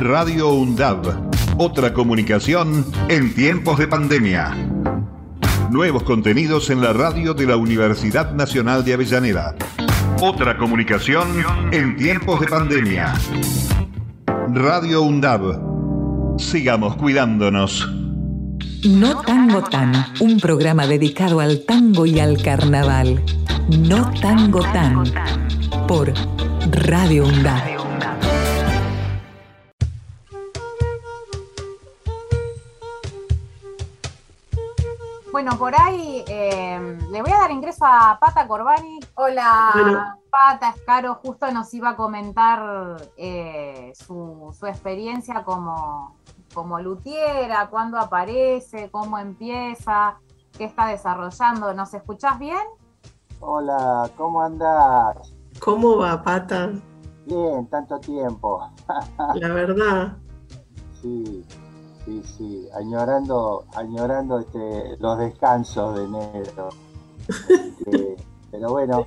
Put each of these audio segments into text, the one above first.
Radio UNDAB. Otra comunicación en tiempos de pandemia. Nuevos contenidos en la radio de la Universidad Nacional de Avellaneda. Otra comunicación en tiempos de pandemia. Radio UNDAB. Sigamos cuidándonos. No Tango Tan, un programa dedicado al tango y al carnaval. No Tango Tan, por Radio UNDAB. Bueno, por ahí eh, le voy a dar ingreso a Pata Corbani. Hola, Pata, Escaro, justo nos iba a comentar eh, su, su experiencia como, como lutiera, cuándo aparece, cómo empieza, qué está desarrollando. ¿Nos escuchás bien? Hola, ¿cómo andás? ¿Cómo va, Pata? Bien, tanto tiempo. La verdad. Sí, sí, sí, añorando, añorando este, los descansos de enero. Este, pero bueno,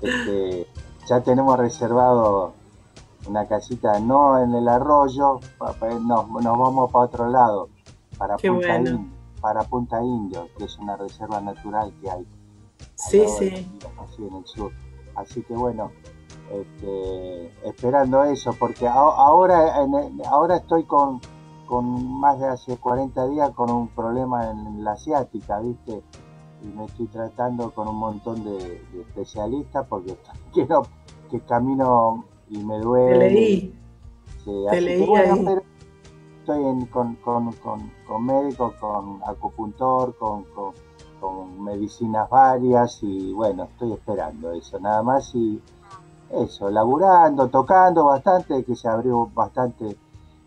este, ya tenemos reservado una casita no en el arroyo, nos, nos vamos para otro lado, para Punta, Indio, para Punta Indio, que es una reserva natural que hay. Sí, sí. Así en el sur. Así que bueno, este, esperando eso, porque ahora, ahora estoy con, con más de hace 40 días con un problema en la asiática, ¿viste? Y me estoy tratando con un montón de, de especialistas porque quiero que camino y me duele. Te leí. Te leí bueno, estoy con, con, con, con, médicos, con acupuntor, con, con, medicinas varias y bueno, estoy esperando eso, nada más y eso, laburando, tocando bastante, que se abrió bastante,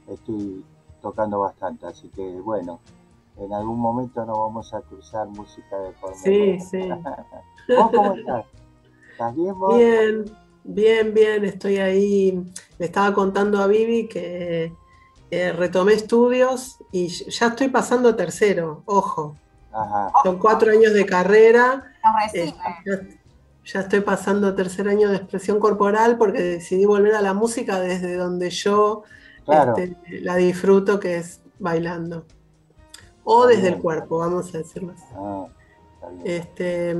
estoy tocando bastante, así que bueno, en algún momento nos vamos a cruzar música de forma. Sí, sí. ¿Vos cómo estás? ¿Estás bien vos? Bien. Bien, bien, estoy ahí. Le estaba contando a Vivi que eh, retomé estudios y ya estoy pasando tercero, ojo. Son cuatro años de carrera. Eh, ya, estoy pasando tercer año de expresión corporal porque decidí volver a la música desde donde yo este, la disfruto, que es bailando. O desde el cuerpo, vamos a decirlo así. Ah. Este,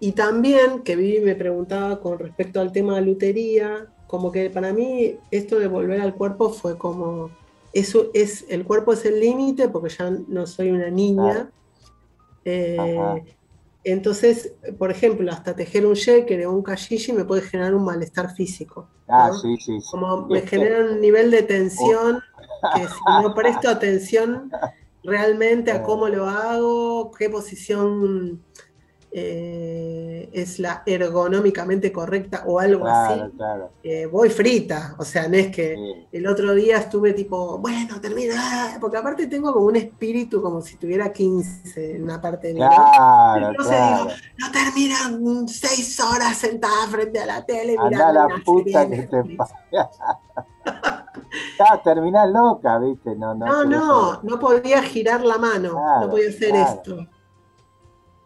y también, que Vivi me preguntaba con respecto al tema de lutería, como que para mí esto de volver al cuerpo fue como, eso es, el cuerpo es el límite porque ya no soy una niña. Eh, entonces, por ejemplo, hasta tejer un shaker o un kashishi me puede generar un malestar físico. Ah, sí, sí, Como me genera un nivel de tensión que si no presto atención realmente a cómo lo hago, qué posición eh, es la ergonómicamente correcta o algo así, eh, voy frita. O sea, no es que el otro día estuve tipo, bueno, termina, porque aparte tengo como un espíritu como si tuviera 15 en una parte de mi vida. Entonces digo, no terminan seis horas sentada frente a la tele mirando. la puta que te Ya, terminás loca, ¿viste? No, no, no, no, podía girar la mano, no podía hacer esto.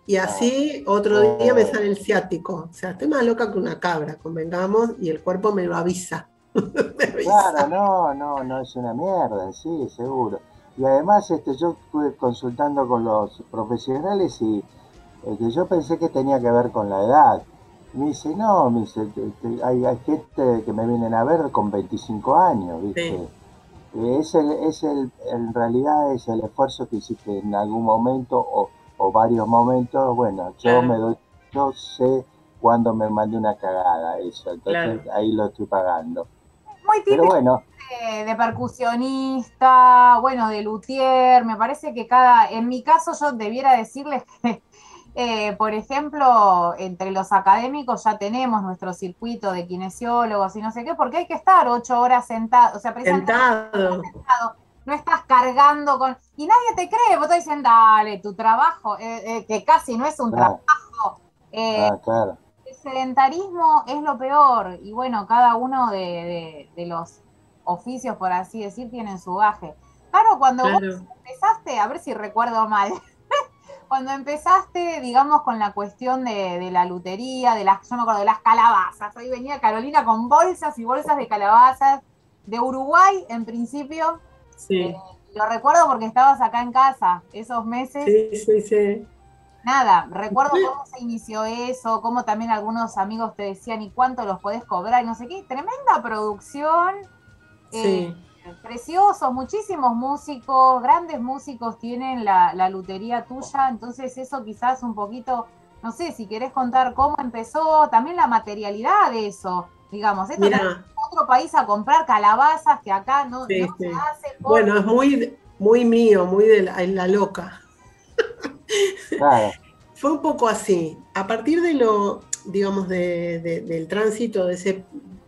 Y así otro día me sale el ciático. O sea, estoy más loca que una cabra, convengamos, y el cuerpo me lo avisa. Claro, no, no, no es una mierda, sí, seguro. Y además este, yo estuve consultando con los profesionales y eh, que yo pensé que tenía que ver con la edad. Me dice, no, me dice, hay, hay, gente que me vienen a ver con 25 años, ¿viste? Es, el, es el, en realidad es el esfuerzo que hiciste en algún momento o, o varios momentos. Bueno, yo me doy, yo sé cuándo me mandé una cagada, eso, entonces ahí lo estoy pagando. Muy típico Pero bueno, de, de, percusionista, bueno, de luthier, me parece que cada, en mi caso yo debiera decirles que eh, por ejemplo, entre los académicos ya tenemos nuestro circuito de kinesiólogos y no sé qué, porque hay que estar ocho horas sentado, o sea, sentado. No estás cargando con... Y nadie te cree, vos te dicen, dale, tu trabajo, eh, eh, que casi no es un trabajo. Ah, el sedentarismo es lo peor, y bueno, cada uno de, los oficios, por así decir, tienen su baje. Claro, cuando vos empezaste, a ver si recuerdo mal, cuando empezaste, digamos, con la cuestión de, la lutería, de las, yo me acuerdo de las calabazas, ahí venía Carolina con bolsas y bolsas de calabazas, de Uruguay, en principio. Sí. Eh, lo recuerdo porque estabas acá en casa esos meses. Sí, sí, sí. Nada, recuerdo cómo se inició eso, cómo también algunos amigos te decían y cuánto los podés cobrar y no sé qué. Tremenda producción. Eh, sí. precioso, muchísimos músicos, grandes músicos tienen la, la lutería tuya, entonces eso quizás un poquito, no sé, si querés contar cómo empezó, también la materialidad de eso digamos. Esto otro país a comprar calabazas que acá no, se hace. Bueno, es muy, muy mío, muy de la, loca. Fue un poco así. A partir de lo, digamos, del tránsito, de ese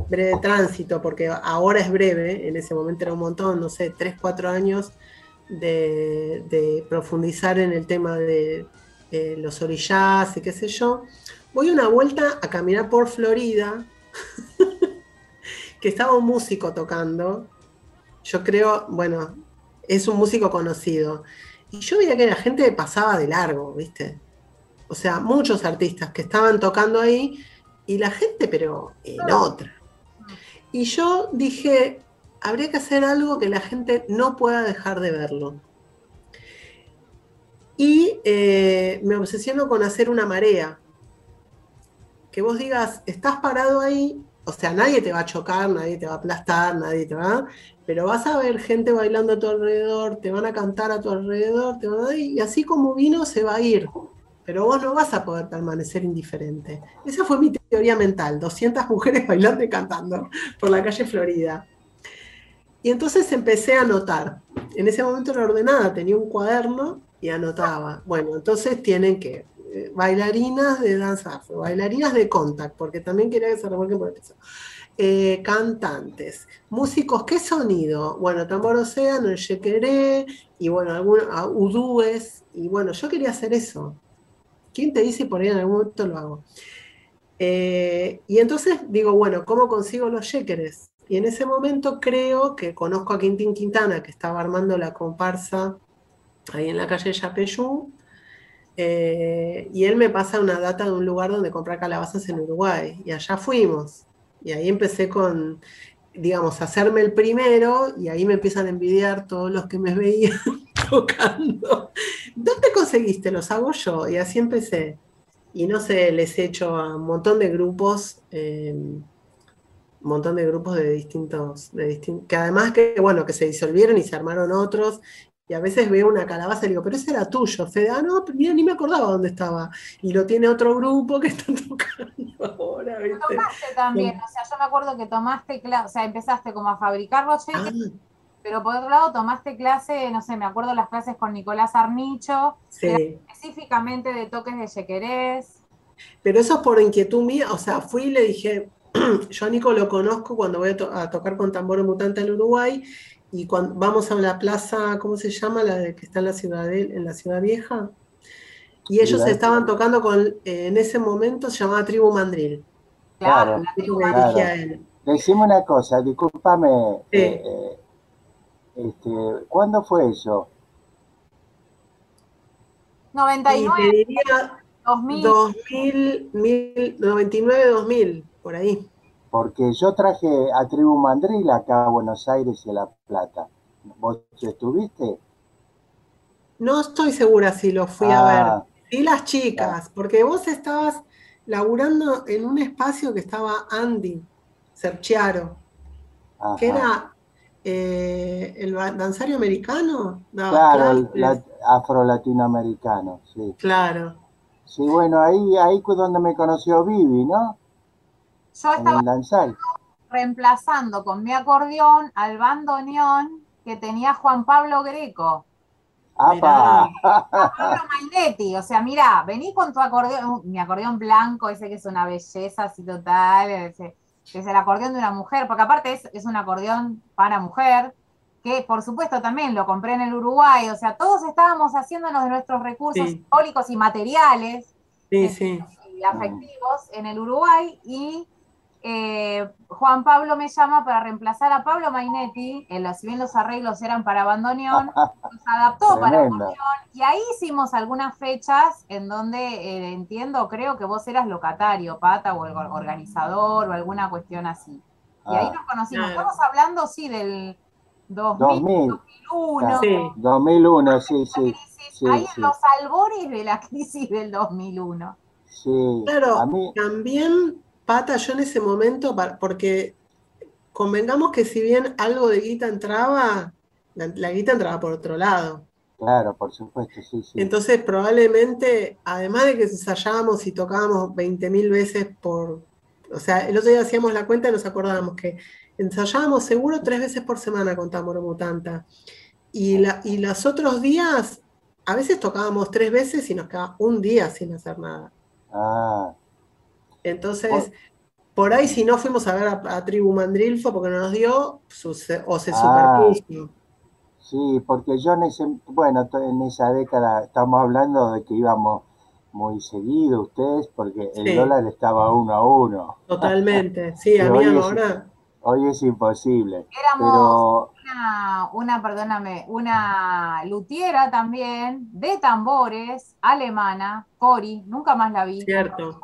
breve tránsito, porque ahora es breve, en ese momento era un montón, no sé, tres, cuatro años de, profundizar en el tema de, los orillas y qué sé yo. Voy una vuelta a caminar por Florida que estaba un músico tocando. Yo creo, bueno, es un músico conocido. Y yo veía que la gente pasaba de largo, ¿viste? O sea, muchos artistas que estaban tocando ahí y la gente, pero en otra. Y yo dije, habría que hacer algo que la gente no pueda dejar de verlo. Y eh, me obsesiono con hacer una marea. Que vos digas, estás parado ahí o sea, nadie te va a chocar, nadie te va a aplastar, nadie te va, pero vas a ver gente bailando a tu alrededor, te van a cantar a tu alrededor, te van a, y así como vino se va a ir. Pero vos no vas a poder permanecer indiferente. Esa fue mi teoría mental, 200 mujeres bailando y cantando por la calle Florida. Y entonces empecé a anotar. En ese momento era ordenada, tenía un cuaderno y anotaba. Bueno, entonces tienen que eh, bailarinas de danza afro, bailarinas de contact, porque también quería que se revuelquen por el piso. Eh, cantantes, músicos, ¿qué sonido? Bueno, tambor océano, el yequeré, y bueno, algunos udúes, y bueno, yo quería hacer eso. ¿Quién te dice por ahí en algún momento lo hago? Eh, y entonces digo, bueno, ¿cómo consigo los yequeres? Y en ese momento creo que conozco a Quintín Quintana, que estaba armando la comparsa ahí en la calle Yapeyú, eh, y él me pasa una data de un lugar donde comprar calabazas en Uruguay. Y allá fuimos. Y ahí empecé con, digamos, hacerme el primero y ahí me empiezan a envidiar todos los que me veían tocando. ¿Dónde conseguiste? Los hago yo. Y así empecé. Y no sé, les he hecho a un montón de grupos. Eh, un montón de grupos de distintos, de distintos, que además que, bueno, que se disolvieron y se armaron otros, y a veces veo una calabaza y digo, pero ese era tuyo, Fede. Ah, no, mira, ni me acordaba dónde estaba. Y lo tiene otro grupo que está tocando ahora, ¿viste? Tomaste también, o sea, yo me acuerdo que tomaste clase, o sea, empezaste como a fabricar rochetes, ah. pero por otro lado tomaste clase, no sé, me acuerdo las clases con Nicolás Arnicho, específicamente de toques de yequerés. Pero eso es por inquietud mía, o sea, fui y le dije, yo a Nico lo conozco cuando voy a, tocar con tambor mutante en Uruguay, y cuando vamos a la plaza, ¿cómo se llama? La de, que está en la ciudad en la ciudad vieja. Y ellos estaban tocando con, eh, en ese momento se llamaba Tribu Mandril. Claro, Decime una cosa, discúlpame. Eh, eh, este, ¿Cuándo fue eso? 99. 2000. 2000, 99, 2000, por ahí porque yo traje a Tribu Mandril acá a Buenos Aires y a La Plata. ¿Vos estuviste? No estoy segura si lo fui a ver. Ah. Sí las chicas, porque vos estabas laburando en un espacio que estaba Andy Serchiaro, que era eh, el danzario americano. claro, afro-latinoamericano, sí. Claro. Sí, bueno, ahí, ahí fue donde me conoció Vivi, ¿no? Yo estaba reemplazando con mi acordeón al bandoneón que tenía Juan Pablo Greco. ¡Apa! Pablo Mainetti, o sea, mira, vení con tu acordeón, mi acordeón blanco, ese que es una belleza así total, ese, que es el acordeón de una mujer, porque aparte es, es un acordeón para mujer, que por supuesto también lo compré en el Uruguay, o sea, todos estábamos haciéndonos de nuestros recursos simbólicos y materiales y afectivos en el Uruguay y eh, Juan Pablo me llama para reemplazar a Pablo Mainetti, en si bien los arreglos eran para bandoneón, nos adaptó para bandoneón, y ahí hicimos algunas fechas en donde eh, entiendo, creo que vos eras locatario, pata, o el organizador, o alguna cuestión así. Y ahí ah. nos conocimos. Estamos hablando, sí, del 2000, 2001. Sí. 2001, sí, sí. ahí en los albores de la crisis del 2001. Sí. Claro, también, Pata, yo en ese momento, porque convengamos que si bien algo de guita entraba, la, guita entraba por otro lado. Claro, por supuesto, sí, sí. Entonces, probablemente, además de que ensayábamos y tocábamos 20.000 veces por. O sea, el otro día hacíamos la cuenta y nos acordábamos que ensayábamos seguro tres veces por semana con Tamoro Mutanta. Y, la, y los otros días, a veces tocábamos tres veces y nos quedaba un día sin hacer nada. Ah. Entonces, por ahí si no fuimos a ver a, Tribu Mandrilfo porque no nos dio, o se ah. superpuso. Sí, porque yo en ese, bueno, en esa década estamos hablando de que íbamos muy seguido ustedes porque el dólar estaba uno a uno. Totalmente, sí, a mí ahora. Hoy es imposible. Éramos una, una, perdóname, una lutiera también de tambores alemana, Cori, nunca más la vi. Cierto.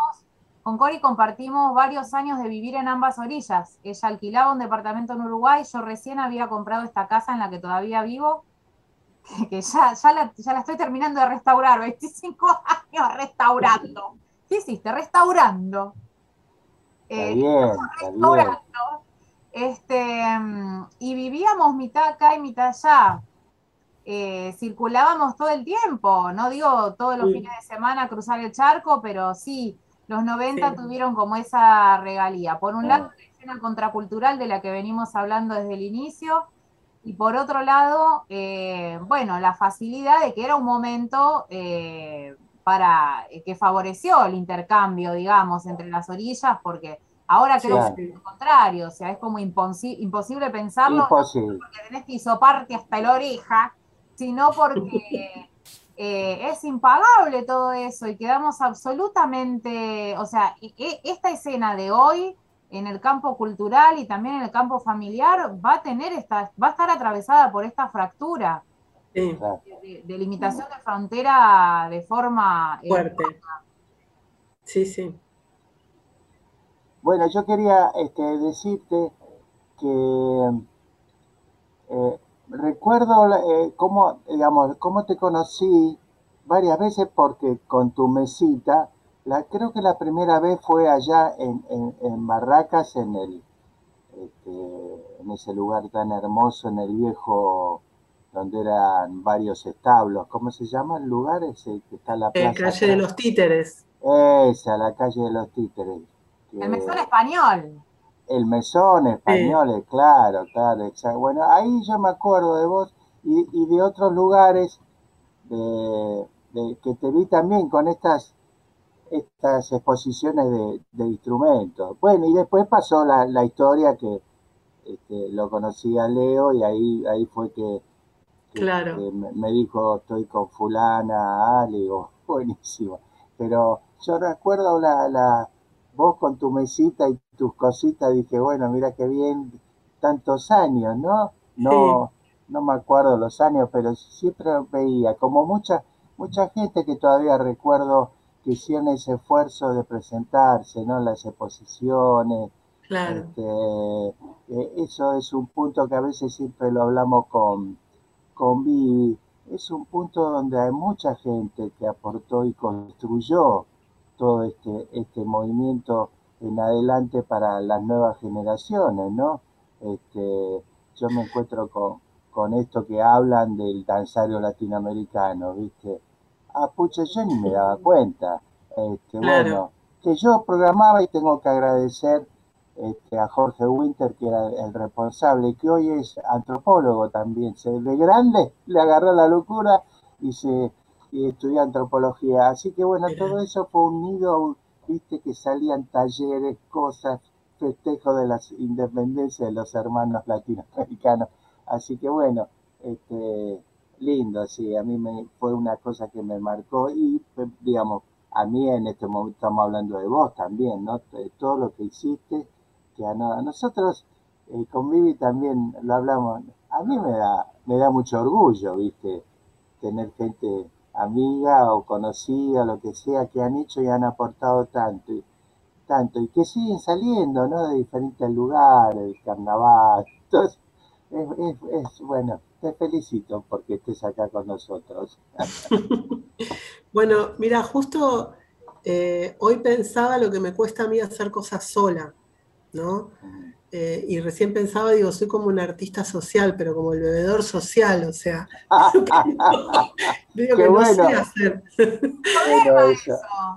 Con Cori compartimos varios años de vivir en ambas orillas. Ella alquilaba un departamento en Uruguay, yo recién había comprado esta casa en la que todavía vivo, que ya, ya, la, ya la estoy terminando de restaurar, 25 años restaurando. ¿Qué hiciste? Restaurando. Eh, bien, restaurando. Este, y vivíamos mitad acá y mitad allá. Eh, circulábamos todo el tiempo, no digo todos los fines de semana cruzar el charco, pero sí, los 90 tuvieron como esa regalía. Por un lado, la escena contracultural de la que venimos hablando desde el inicio, y por otro lado, eh, bueno, la facilidad de que era un momento eh, para eh, que favoreció el intercambio, digamos, entre las orillas, porque ahora creo que es lo contrario, o sea, es como imposible pensarlo, imposible. porque tenés que hisoparte hasta la oreja, sino porque Eh, es impagable todo eso y quedamos absolutamente, o sea, esta escena de hoy en el campo cultural y también en el campo familiar va a tener esta, va a estar atravesada por esta fractura de, limitación de frontera de forma eh, fuerte. sí, sí. Bueno, yo quería este, decirte que eh, recuerdo eh, cómo, digamos, cómo te conocí varias veces porque con tu mesita, la, creo que la primera vez fue allá en, en, Barracas, en el este, en ese lugar tan hermoso, en el viejo, donde eran varios establos. ¿Cómo se llama el lugar ese que está en la plaza? La calle de los títeres. Esa, la calle de los títeres. El mesón español. El mesón español, claro, claro, exacto. Bueno, ahí yo me acuerdo de vos y, de otros lugares de, que te vi también con estas estas exposiciones de, instrumentos. Bueno, y después pasó la, historia que este, lo conocí a Leo y ahí, ahí fue que, claro. me, dijo estoy con fulana, Ale, digo, buenísimo. Pero yo recuerdo la, la, vos con tu mesita y tus cositas, dije, bueno, mira qué bien, tantos años, ¿no? No, no me acuerdo los años, pero siempre veía, como mucha, mucha gente que todavía recuerdo que hicieron ese esfuerzo de presentarse, ¿no? Las exposiciones. Claro. Este, eh, eso es un punto que a veces siempre lo hablamos con, con Vivi. Es un punto donde hay mucha gente que aportó y construyó todo este, este movimiento en adelante para las nuevas generaciones, ¿no? Este, yo me encuentro con, con esto que hablan del danzario latinoamericano, ¿viste? Ah, pucha, yo ni me daba cuenta. Este, Bueno, que yo programaba y tengo que agradecer este, a Jorge Winter, que era el responsable, que hoy es antropólogo también. Se, de grande le agarró la locura y se y estudié antropología. Así que bueno, todo eso fue unido, viste que salían talleres, cosas, festejos de la independencia de los hermanos latinoamericanos. Así que bueno, este, lindo, sí, a mí me, fue una cosa que me marcó y digamos, a mí en este momento estamos hablando de vos también, ¿no? De todo lo que hiciste, que a, nosotros eh, con Vivi también lo hablamos, a mí me da, me da mucho orgullo, viste, tener gente amiga o conocida, lo que sea, que han hecho y han aportado tanto. tanto, y que siguen saliendo, ¿no? De diferentes lugares, carnaval. Entonces, es, bueno, te felicito porque estés acá con nosotros. bueno, mira, justo eh, hoy pensaba lo que me cuesta a mí hacer cosas sola, ¿no? Eh, y recién pensaba, digo, soy como un artista social, pero como el bebedor social, o sea, digo que no sé hacer. eso.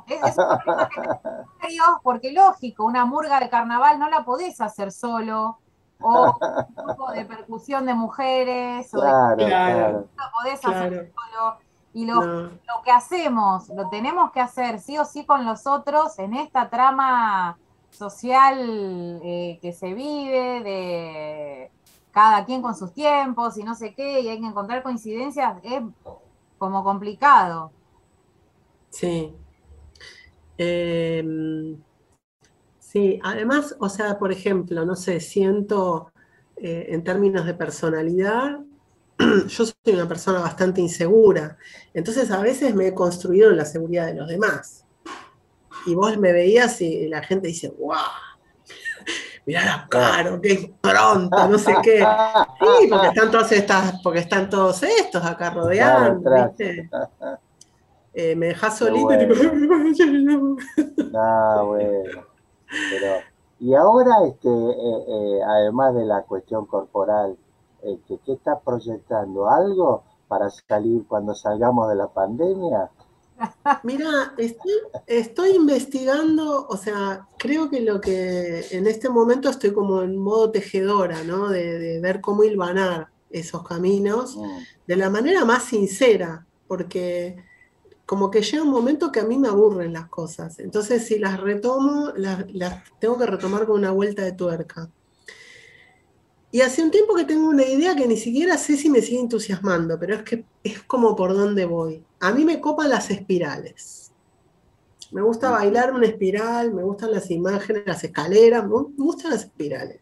Es, porque lógico, una murga de carnaval no la podés hacer solo, o un grupo de percusión de mujeres, o de, claro, no podés hacer solo. Y lo, lo que hacemos, lo tenemos que hacer sí o sí con los otros en esta trama social eh, que se vive, de cada quien con sus tiempos y no sé qué, y hay que encontrar coincidencias, es como complicado. Sí. Em, sí, además, o sea, por ejemplo, no sé, siento eh, en términos de personalidad, yo soy una persona bastante insegura, entonces a veces me he construido en la seguridad de los demás y vos me veías y la gente dice, ¡guau! Mirá la cara, qué pronto, no sé qué. Sí, porque están todas estas, porque están todos estos acá rodeando, ¿viste? Eh, me dejas solito y tipo. Ah, bueno. Pero, y ahora, este, eh, eh, además de la cuestión corporal, este, ¿qué estás proyectando? ¿Algo para salir cuando salgamos de la pandemia? Mira, estoy, investigando, o sea, creo que lo que en este momento estoy como en modo tejedora, ¿no? De, ver cómo hilvanar esos caminos mm. de la manera más sincera, porque como que llega un momento que a mí me aburren las cosas. Entonces, si las retomo, las tengo que retomar con una vuelta de tuerca. Y hace un tiempo que tengo una idea que ni siquiera sé si me sigue entusiasmando, pero es que es como por dónde voy. A mí me copan las espirales. Me gusta bailar una espiral, me gustan las imágenes, las escaleras, me gustan las espirales.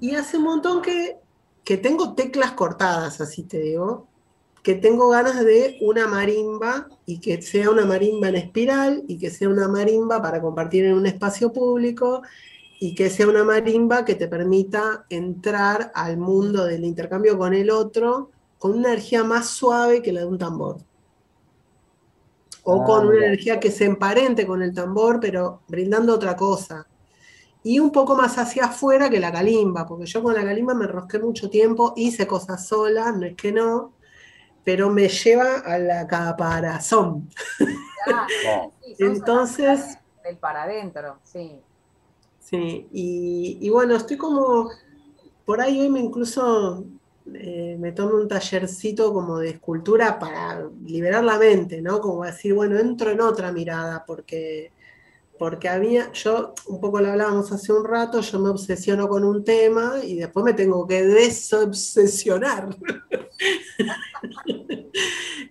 Y hace un montón que, que tengo teclas cortadas, así te digo, que tengo ganas de una marimba y que sea una marimba en espiral y que sea una marimba para compartir en un espacio público y que sea una marimba que te permita entrar al mundo del intercambio con el otro con una energía más suave que la de un tambor. O ah, con una energía que se emparente con el tambor, pero brindando otra cosa. Y un poco más hacia afuera que la calimba, porque yo con la calimba me enrosqué mucho tiempo, hice cosas solas, no es que no, pero me lleva a la caparazón. Entonces... El para adentro, sí. Sí, y, bueno, estoy como, por ahí hoy me incluso eh, me tomo un tallercito como de escultura para liberar la mente, ¿no? Como decir, bueno, entro en otra mirada, porque, porque había, yo, un poco lo hablábamos hace un rato, yo me obsesiono con un tema y después me tengo que desobsesionar.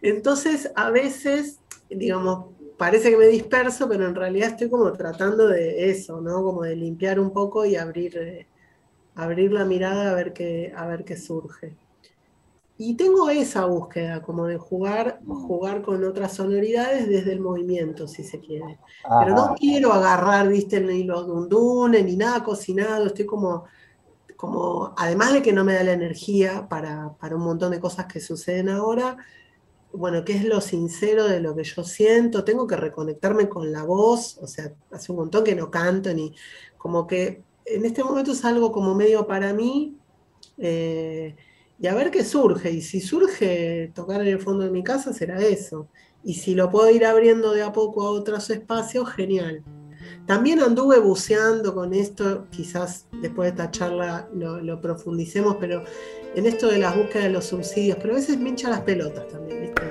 Entonces, a veces, digamos, parece que me disperso, pero en realidad estoy como tratando de eso, ¿no? Como de limpiar un poco y abrir, eh, abrir la mirada a ver, qué, a ver qué surge. Y tengo esa búsqueda, como de jugar, jugar con otras sonoridades desde el movimiento, si se quiere. Pero no quiero agarrar, viste, ni los dundunes, ni nada cocinado, estoy como, como, además de que no me da la energía para, para un montón de cosas que suceden ahora, bueno, qué es lo sincero de lo que yo siento, tengo que reconectarme con la voz, o sea, hace un montón que no canto, ni como que en este momento es algo como medio para mí, eh, y a ver qué surge, y si surge tocar en el fondo de mi casa, será eso, y si lo puedo ir abriendo de a poco a otros espacios, genial. También anduve buceando con esto, quizás después de esta charla lo, profundicemos, pero en esto de las búsquedas de los subsidios, pero a veces me hincha las pelotas también, ¿viste?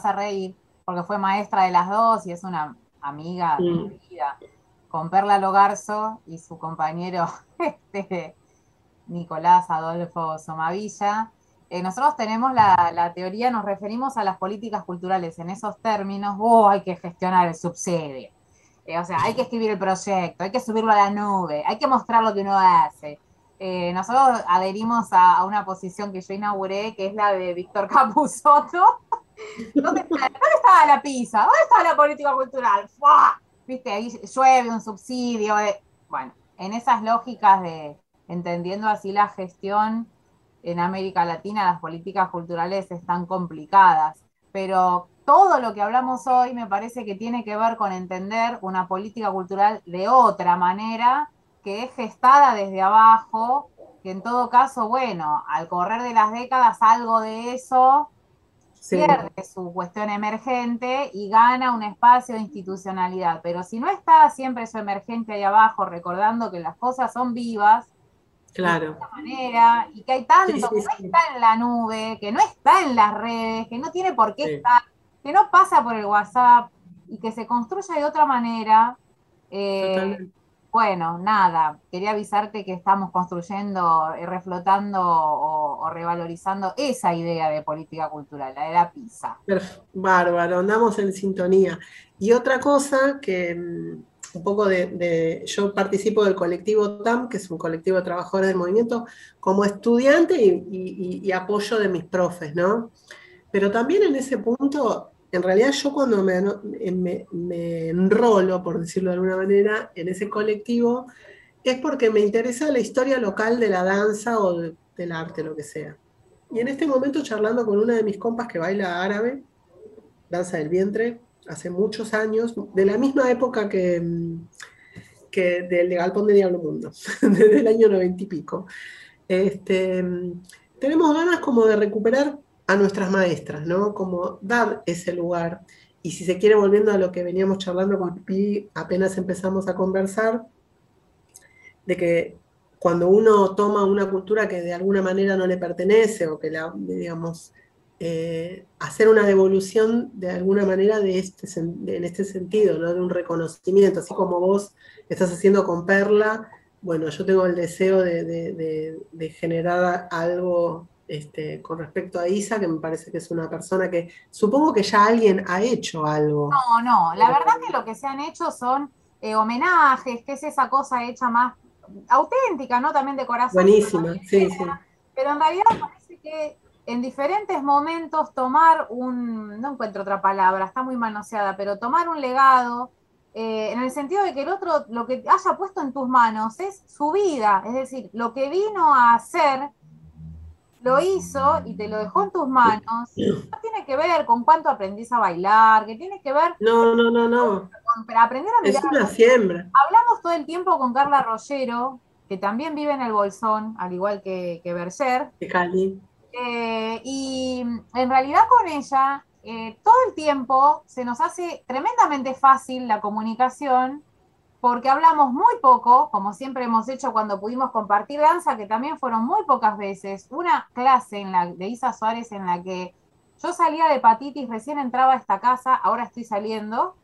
Vas a reír, porque fue maestra de las dos y es una amiga de mi vida, con Perla Logarzo y su compañero este, Nicolás Adolfo Somavilla. Eh, nosotros tenemos la, teoría, nos referimos a las políticas culturales en esos términos, oh, hay que gestionar el subsidio, eh, o sea, hay que escribir el proyecto, hay que subirlo a la nube, hay que mostrar lo que uno hace. Eh, nosotros adherimos a, una posición que yo inauguré, que es la de Víctor Capusotto. ¿Dónde, estaba la pizza? ¿Dónde estaba la política cultural? Viste, ahí llueve un subsidio. Bueno, en esas lógicas de entendiendo así la gestión en América Latina, las políticas culturales están complicadas. Pero todo lo que hablamos hoy me parece que tiene que ver con entender una política cultural de otra manera que es gestada desde abajo, que en todo caso, bueno, al correr de las décadas algo de eso pierde su cuestión emergente y gana un espacio de institucionalidad. Pero si no está siempre eso emergente ahí abajo, recordando que las cosas son vivas, claro. de manera, y que hay tanto que no está en la nube, que no está en las redes, que no tiene por qué estar, que no pasa por el WhatsApp y que se construye de otra manera. Eh, bueno, nada, quería avisarte que estamos construyendo, y reflotando o, revalorizando esa idea de política cultural, la de la pizza. Bárbaro, andamos en sintonía. Y otra cosa que mm, un poco de, yo participo del colectivo TAM, que es un colectivo de trabajadores del movimiento, como estudiante y apoyo de mis profes, ¿no? Pero también en ese punto en realidad yo cuando me, me, enrolo, por decirlo de alguna manera, en ese colectivo, es porque me interesa la historia local de la danza o del arte, lo que sea. Y en este momento charlando con una de mis compas que baila árabe, danza del vientre, hace muchos años, de la misma época que, que del Galpón de Diablo Mundo, desde el año noventa y pico. Este, tenemos ganas como de recuperar a nuestras maestras, ¿no? Como dar ese lugar. Y si se quiere, volviendo a lo que veníamos charlando con Pi, apenas empezamos a conversar, de que cuando uno toma una cultura que de alguna manera no le pertenece o que la, digamos, eh, hacer una devolución de alguna manera de este, en este sentido, ¿no? de un reconocimiento, así como vos estás haciendo con Perla, bueno, yo tengo el deseo de generar algo este, con respecto a Isa, que me parece que es una persona que supongo que ya alguien ha hecho algo. No, no, la verdad que lo que se han hecho son eh, homenajes, que es esa cosa hecha más auténtica, ¿no? También de corazón. Buenísima, sí, sí. Pero en realidad parece que en diferentes momentos tomar un, no encuentro otra palabra, está muy manoseada, pero tomar un legado, eh, en el sentido de que el otro, lo que haya puesto en tus manos es su vida, es decir, lo que vino a hacer lo hizo y te lo dejó en tus manos, no tiene que ver con cuánto aprendís a bailar, que tiene que ver... No, no, no, no. Con, aprender a mirar. Es una siembra. Hablamos todo el tiempo con Carla Rollero, que también vive en el Bolsón, al igual que, que Berger. Eh, y en realidad con ella, eh, todo el tiempo se nos hace tremendamente fácil la comunicación porque hablamos muy poco, como siempre hemos hecho cuando pudimos compartir danza, que también fueron muy pocas veces, una clase en la, de Isa Suárez en la que yo salía de hepatitis, recién entraba a esta casa, ahora estoy saliendo,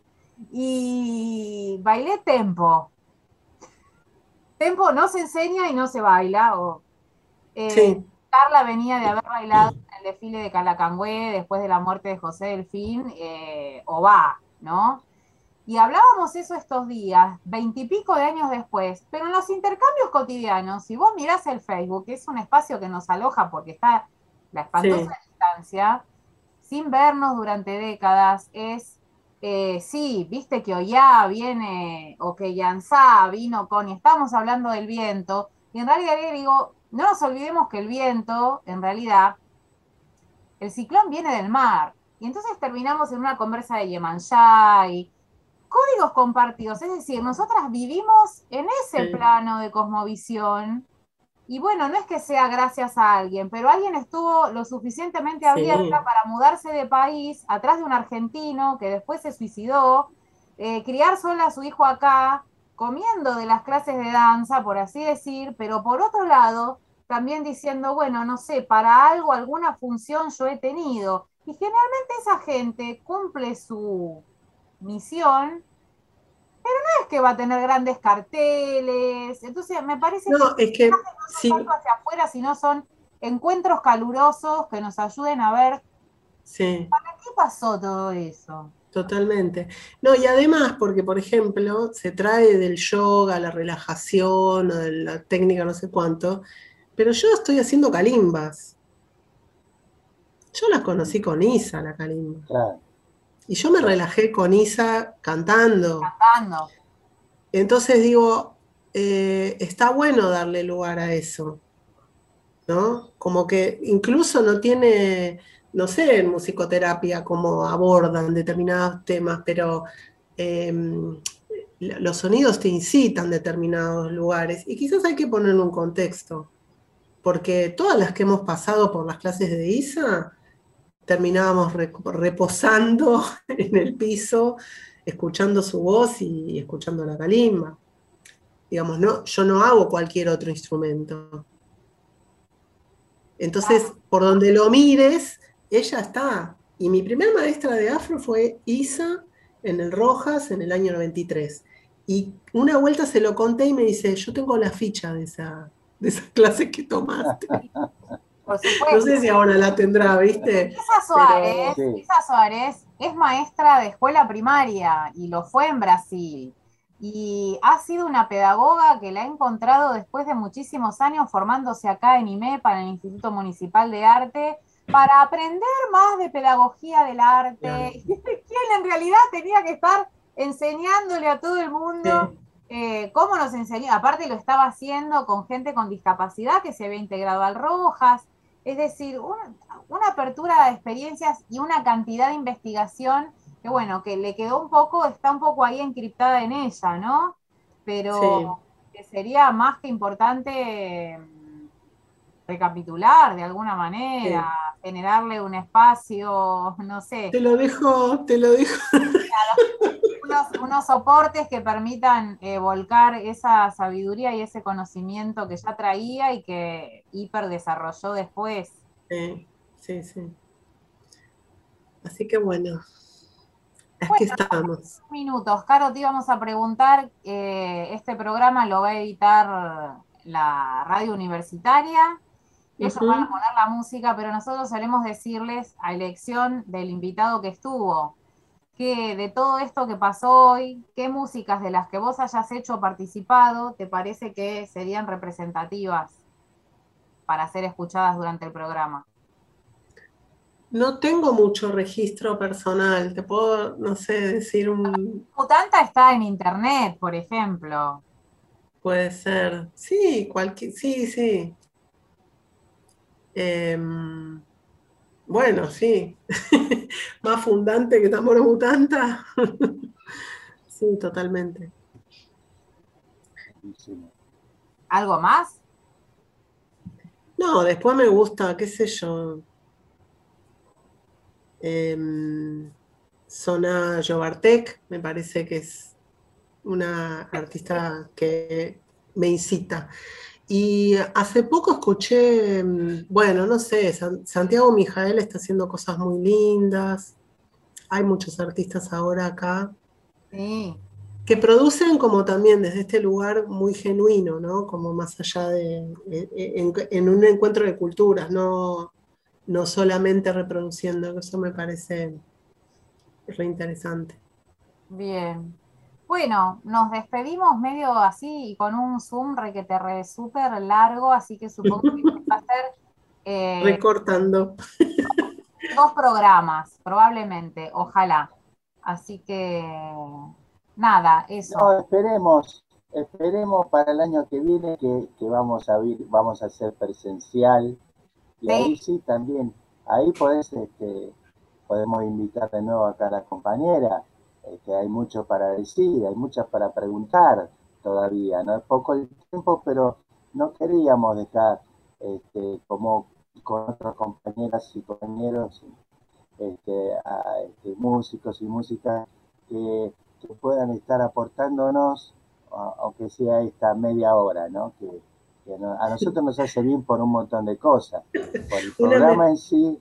y bailé tempo. Tempo no se enseña y no se baila. O, eh, Carla venía de haber bailado en el desfile de Calacangüe después de la muerte de José Delfín, eh, o va, ¿no? Y hablábamos eso estos días, veintipico de años después, pero en los intercambios cotidianos, si vos mirás el Facebook, que es un espacio que nos aloja porque está la espantosa distancia, sin vernos durante décadas, es, eh, sí, viste que Oya viene, o que Yansá vino con, y estamos hablando del viento, y en realidad le digo, no nos olvidemos que el viento, en realidad, el ciclón viene del mar, y entonces terminamos en una conversa de y códigos compartidos, es decir, nosotras vivimos en ese plano de cosmovisión. Y bueno, no es que sea gracias a alguien, pero alguien estuvo lo suficientemente abierta para mudarse de país atrás de un argentino que después se suicidó, eh, criar sola a su hijo acá, comiendo de las clases de danza, por así decir, pero por otro lado, también diciendo, bueno, no sé, para algo, alguna función yo he tenido. Y generalmente esa gente cumple su misión, pero no es que va a tener grandes carteles. Entonces, me parece no, que, es que no son hacia afuera, sino son encuentros calurosos que nos ayuden a ver sí. para qué pasó todo eso. Totalmente. No, y además, porque por ejemplo, se trae del yoga, la relajación, o de la técnica no sé cuánto, pero yo estoy haciendo calimbas. Yo las conocí con Isa, la calimba. Claro. Y yo me relajé con Isa cantando. Cantando. Entonces digo, eh, está bueno darle lugar a eso. ¿No? Como que incluso no tiene, no sé, en musicoterapia cómo abordan determinados temas, pero em, los sonidos te incitan a determinados lugares y quizás hay que ponerle un contexto, porque todas las que hemos pasado por las clases de ISA terminábamos reposando en el piso, escuchando su voz y escuchando la calimba. Digamos, no, yo no hago cualquier otro instrumento. Entonces, por donde lo mires, ella está. Y mi primera maestra de afro fue Isa en el Rojas en el año 93. Y una vuelta se lo conté y me dice, yo tengo la ficha de esa, de esa clase que tomaste. Por supuesto. No sé si ahora la tendrá, ¿viste? Isa Suárez, Pero- Isa Suárez es maestra de escuela primaria y lo fue en Brasil. Y ha sido una pedagoga que la he encontrado después de muchísimos años formándose acá en IMEPA, en el Instituto Municipal de Arte, para aprender más de pedagogía del arte. Claro. Quien en realidad tenía que estar enseñándole a todo el mundo Sí. eh, cómo nos enseñó. Aparte lo estaba haciendo con gente con discapacidad que se había integrado al Rojas. Es decir, una, una apertura de experiencias y una cantidad de investigación que, bueno, que le quedó un poco, está un poco ahí encriptada en ella, ¿no? Pero que sería más que importante mm, recapitular de alguna manera, generarle un espacio, no sé, Te lo dejo, te lo dejo. unos, unos soportes que permitan eh, volcar esa sabiduría y ese conocimiento que ya traía y que hiper desarrolló después. Sí, sí, sí. Así que bueno, aquí Bueno. estamos. Minutos, Caro, te íbamos a preguntar, eh, este programa lo va a editar la radio universitaria, ellos van a poner la música, pero nosotros solemos decirles a elección del invitado que estuvo, que de todo esto que pasó hoy, qué músicas de las que vos hayas hecho o participado te parece que serían representativas para ser escuchadas durante el programa. No tengo mucho registro personal, te puedo, no sé, decir un, Mutanta está en internet, por ejemplo. puede ser, sí, cualquier, sí, sí. Em, bueno, sí. Más fundante que Tamoro Mutanta. Sí, totalmente. ¿Algo más? No, después me gusta, qué sé yo. Em, Sona Jobartek, me parece que es una artista que me incita. Y hace poco escuché, em, bueno, no sé, San- Santiago Mijael está haciendo cosas muy lindas. Hay muchos artistas ahora acá Sí. que producen como también desde este lugar muy genuino, ¿no? Como más allá de, en, en un encuentro de culturas, no, no solamente reproduciendo, eso me parece re interesante. Bien. Bueno, nos despedimos medio así y con un Zoom requete re súper largo, así que supongo que va a ser eh, Recortando. dos programas, probablemente, ojalá. Así que nada, eso. No, esperemos, esperemos para el año que viene que, que vamos a vir- vamos a hacer presencial y Sí. ahí sí también, ahí podés, este, podemos invitar de nuevo acá a la compañera, que hay mucho para decir, hay muchas para preguntar todavía, no es poco el tiempo, pero no queríamos dejar este, como con otras compañeras y compañeros este, a, este, músicos y músicas que, que puedan estar aportándonos, aunque sea esta media hora, ¿no? Que, a nosotros nos hace bien por un montón de cosas, por el programa en sí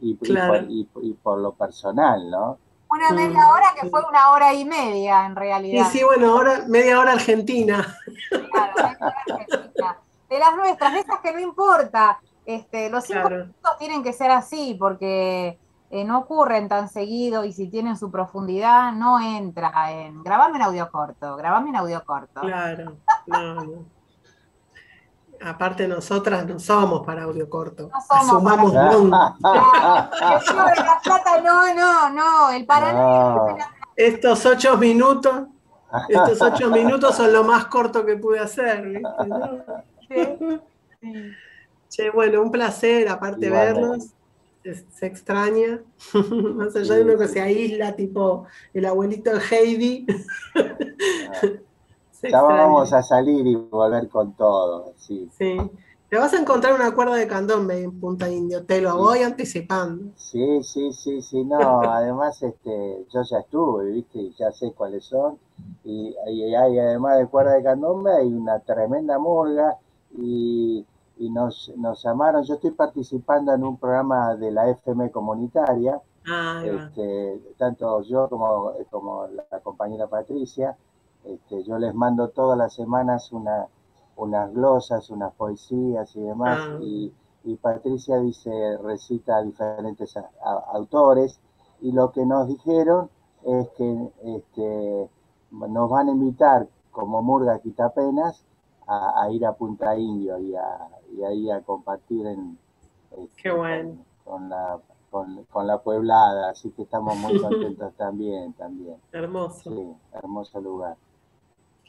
y, por, lo personal, ¿no? Una media hora que fue una hora y media en realidad. Y sí, bueno, ahora media hora argentina. Claro, media hora argentina. De las nuestras, de esas que no importa. Este, los cinco minutos tienen que ser así, porque eh, no ocurren tan seguido y si tienen su profundidad, no entra en grabame en audio corto, grabame en audio corto. Claro, no aparte nosotras no somos para audio corto. No somos Asumamos para... no, no, no, el para Estos ocho minutos, estos ocho minutos son lo más corto que pude hacer, ¿viste? Che, bueno, un placer, aparte verlos. Se, extraña, más allá de uno que se aísla, tipo el abuelito de Heidi. Ya vamos a salir y volver con todo. Sí. sí. Te vas a encontrar una cuerda de candombe en Punta Indio, te lo voy anticipando. Sí, sí, sí, sí, no, además este, yo ya estuve, viste, y ya sé cuáles son, y, hay además de cuerda de candombe hay una tremenda murga, y, nos, nos llamaron, yo estoy participando en un programa de la FM comunitaria, ah, este, tanto yo como, como la compañera Patricia, este, yo les mando todas las semanas una, unas glosas, unas poesías y demás, ah. y, Patricia dice, recita a diferentes autores, y lo que nos dijeron es que este, nos van a invitar como Murga Quitapenas a, a ir a Punta Indio y, a, y ahí a compartir en, este, con, la con, la pueblada, así que estamos muy contentos también, también. Hermoso. Sí, hermoso lugar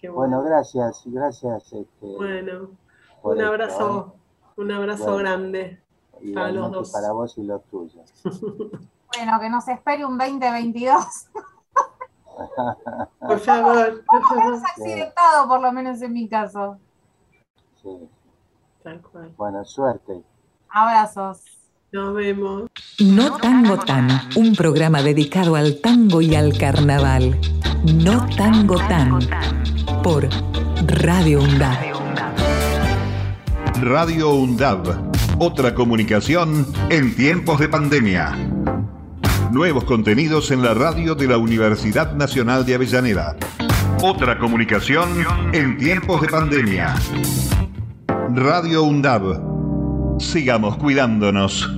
bueno. gracias, gracias. Este, bueno, un abrazo, ¿eh? un abrazo grande para los dos. Para vos y los tuyos. bueno, que nos espere un 2022. por favor. Por accidentado, por lo menos en mi caso. Sí. Tal cual. Buena suerte. Abrazos. Nos vemos. No Tango Tan, un programa dedicado al tango y al carnaval. No Tango Tan por Radio UNDAB. Radio UNDAB, otra comunicación en tiempos de pandemia. Nuevos contenidos en la radio de la Universidad Nacional de Avellaneda. Otra comunicación en tiempos de pandemia. Radio UNDAB. Sigamos cuidándonos.